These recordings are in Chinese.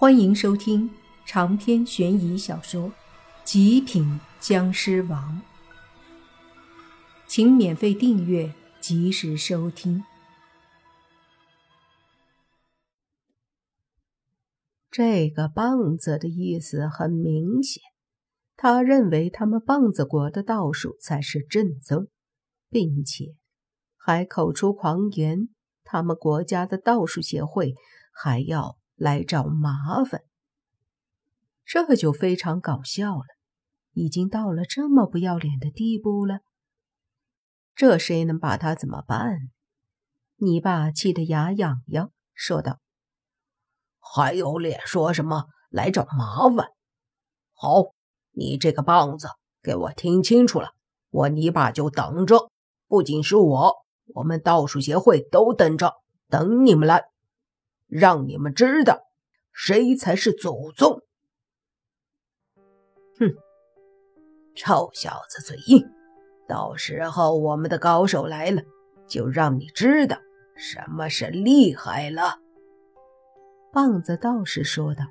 欢迎收听长篇悬疑小说《极品僵尸王》，请免费订阅，及时收听。这个棒子的意思很明显，他认为他们棒子国的道术才是正宗，并且还口出狂言，他们国家的道术协会还要。来找麻烦，这就非常搞笑了。已经到了这么不要脸的地步了，这谁能把他怎么办？你爸气得牙痒痒，说道：“还有脸说什么来找麻烦？好，你这个棒子，给我听清楚了，我你爸就等着，不仅是我，我们道术协会都等着，等你们来。”让你们知道谁才是祖宗！哼，臭小子嘴硬，到时候我们的高手来了，就让你知道什么是厉害了。棒子道士说道：“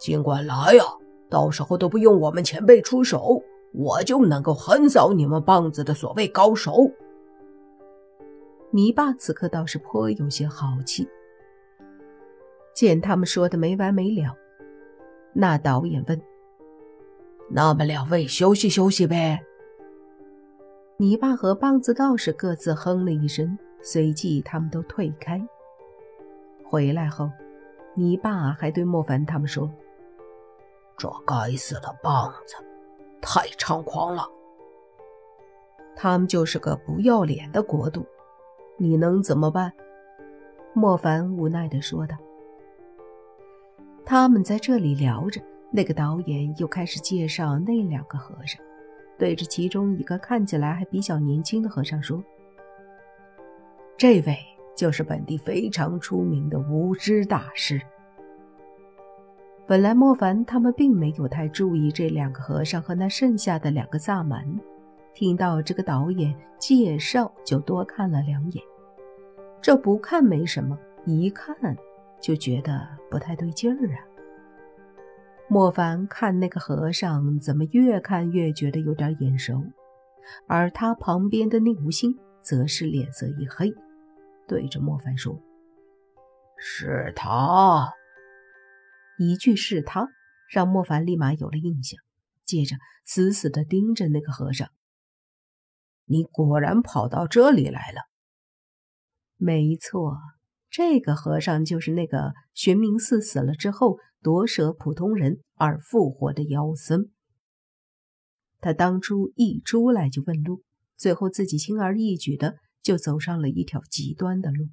尽管来呀，到时候都不用我们前辈出手，我就能够横扫你们棒子的所谓高手。”泥巴此刻倒是颇有些豪气。见他们说的没完没了，那导演问：“那么两位休息休息呗？”泥巴和棒子道士各自哼了一声，随即他们都退开。回来后，泥巴还对莫凡他们说：“这该死的棒子，太猖狂了！他们就是个不要脸的国度，你能怎么办？”莫凡无奈地说道。他们在这里聊着，那个导演又开始介绍那两个和尚，对着其中一个看起来还比较年轻的和尚说：“这位就是本地非常出名的无知大师。”本来莫凡他们并没有太注意这两个和尚和那剩下的两个萨满，听到这个导演介绍，就多看了两眼。这不看没什么，一看。就觉得不太对劲儿啊！莫凡看那个和尚，怎么越看越觉得有点眼熟，而他旁边的宁无心则是脸色一黑，对着莫凡说：“是他。”一句“是他”，让莫凡立马有了印象，接着死死地盯着那个和尚：“你果然跑到这里来了。”没错。这个和尚就是那个玄冥寺死了之后夺舍普通人而复活的妖僧。他当初一出来就问路，最后自己轻而易举的就走上了一条极端的路。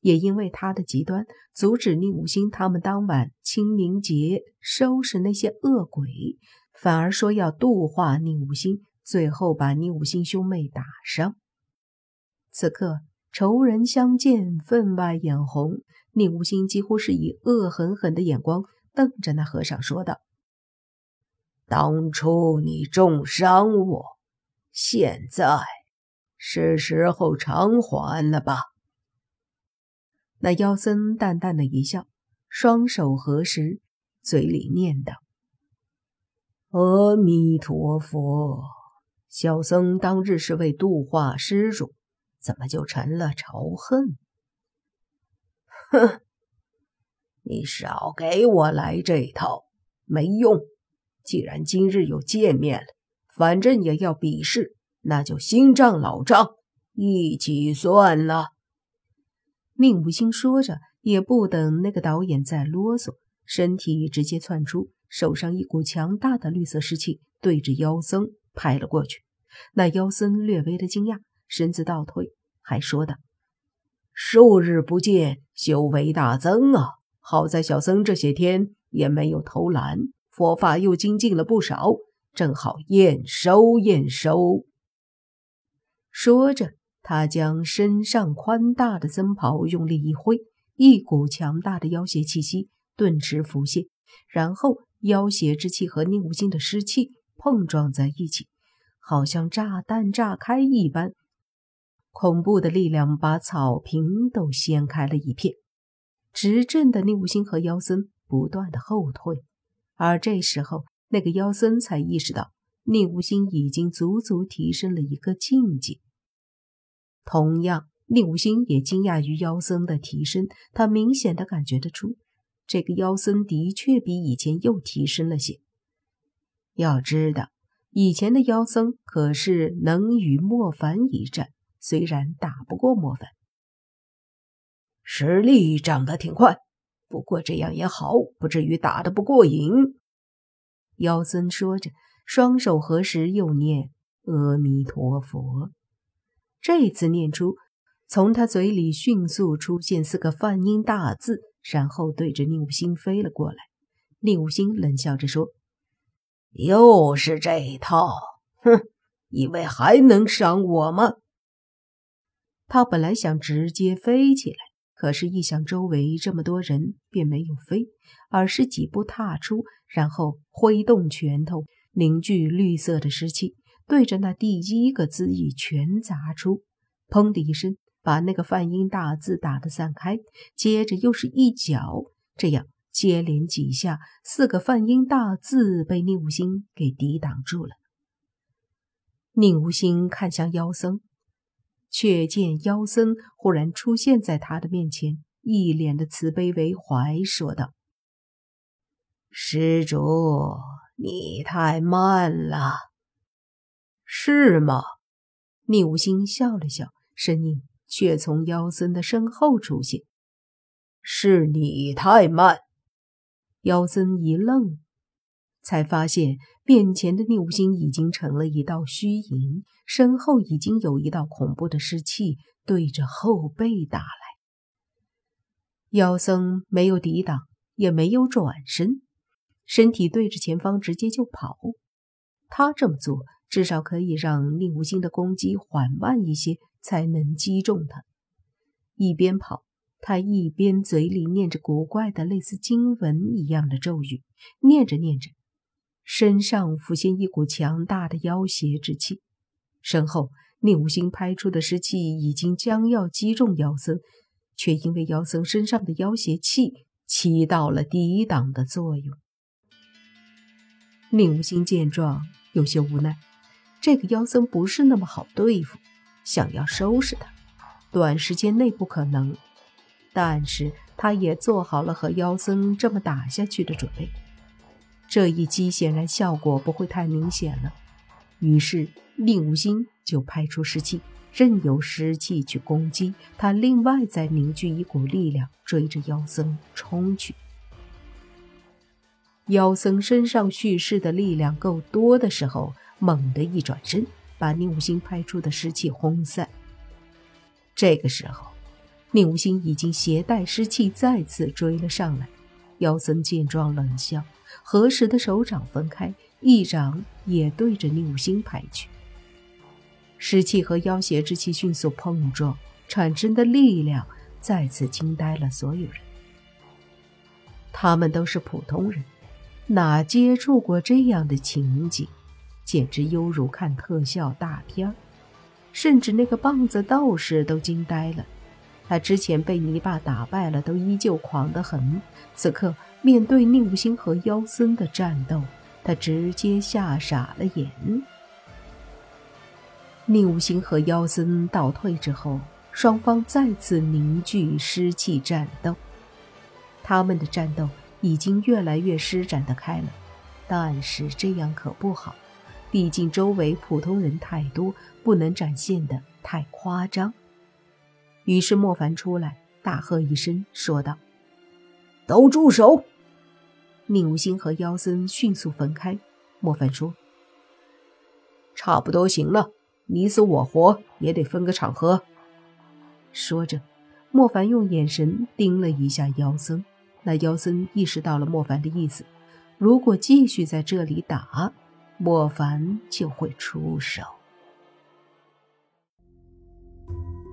也因为他的极端，阻止宁武星他们当晚清明节收拾那些恶鬼，反而说要度化宁武星，最后把宁武星兄妹打伤。此刻。仇人相见，分外眼红。宁无心几乎是以恶狠狠的眼光瞪着那和尚，说道：“当初你重伤我，现在是时候偿还了吧？”那妖僧淡淡的一笑，双手合十，嘴里念道：“阿弥陀佛，小僧当日是为度化施主。”怎么就成了仇恨？哼！你少给我来这套，没用。既然今日有见面了，反正也要比试，那就新账老账一起算了。宁无心说着，也不等那个导演再啰嗦，身体直接窜出，手上一股强大的绿色湿气对着妖僧拍了过去。那妖僧略微的惊讶。身子倒退，还说道：“数日不见，修为大增啊！好在小僧这些天也没有偷懒，佛法又精进了不少，正好验收验收。”说着，他将身上宽大的僧袍用力一挥，一股强大的妖邪气息顿时浮现，然后妖邪之气和宁无心的湿气碰撞在一起，好像炸弹炸开一般。恐怖的力量把草坪都掀开了一片，执政的宁武星和妖僧不断的后退，而这时候，那个妖僧才意识到宁武星已经足足提升了一个境界。同样，宁武星也惊讶于妖僧的提升，他明显的感觉得出，这个妖僧的确比以前又提升了些。要知道，以前的妖僧可是能与莫凡一战，虽然打不过莫凡。实力长得挺快，不过这样也好，不至于打得不过瘾。妖僧说着，双手合十，又念阿弥陀佛。这次念出，从他嘴里迅速出现四个梵音大字，然后对着宁武星飞了过来。宁武星冷笑着说：“又是这一套，哼，以为还能伤我吗？”他本来想直接飞起来。可是，一想周围这么多人，便没有飞，而是几步踏出，然后挥动拳头，凝聚绿色的湿气，对着那第一个字一拳砸出，砰的一声，把那个梵音大字打得散开。接着又是一脚，这样接连几下，四个梵音大字被宁无心给抵挡住了。宁无心看向妖僧。却见妖僧忽然出现在他的面前，一脸的慈悲为怀，说道：“施主，你太慢了。”“是吗？”宁无心笑了笑，身影却从妖僧的身后出现。“是你太慢。”妖僧一愣。才发现面前的宁无心已经成了一道虚影，身后已经有一道恐怖的尸气对着后背打来。妖僧没有抵挡，也没有转身，身体对着前方直接就跑。他这么做至少可以让宁无心的攻击缓慢一些，才能击中他。一边跑，他一边嘴里念着古怪的类似经文一样的咒语，念着念着。身上浮现一股强大的妖邪之气，身后宁无心拍出的尸气已经将要击中妖僧，却因为妖僧身上的妖邪气起到了抵挡的作用。宁无心见状有些无奈，这个妖僧不是那么好对付，想要收拾他，短时间内不可能，但是他也做好了和妖僧这么打下去的准备。这一击显然效果不会太明显了，于是宁无心就派出尸气，任由尸气去攻击他。另外再凝聚一股力量，追着妖僧冲去。妖僧身上蓄势的力量够多的时候，猛地一转身，把宁无心派出的尸气轰散。这个时候，宁无心已经携带尸气再次追了上来。妖僧见状冷笑。合十的手掌分开，一掌也对着宁武星拍去。湿气和妖邪之气迅速碰撞，产生的力量再次惊呆了所有人。他们都是普通人，哪接触过这样的情景，简直犹如看特效大片甚至那个棒子道士都惊呆了。他之前被泥巴打败了，都依旧狂得很。此刻面对宁无心和妖僧的战斗，他直接吓傻了眼。宁无心和妖僧倒退之后，双方再次凝聚湿气战斗。他们的战斗已经越来越施展得开了，但是这样可不好，毕竟周围普通人太多，不能展现的太夸张。于是莫凡出来，大喝一声，说道：“都住手！”宁无心和妖僧迅速分开。莫凡说：“差不多行了，你死我活也得分个场合。”说着，莫凡用眼神盯了一下妖僧。那妖僧意识到了莫凡的意思，如果继续在这里打，莫凡就会出手。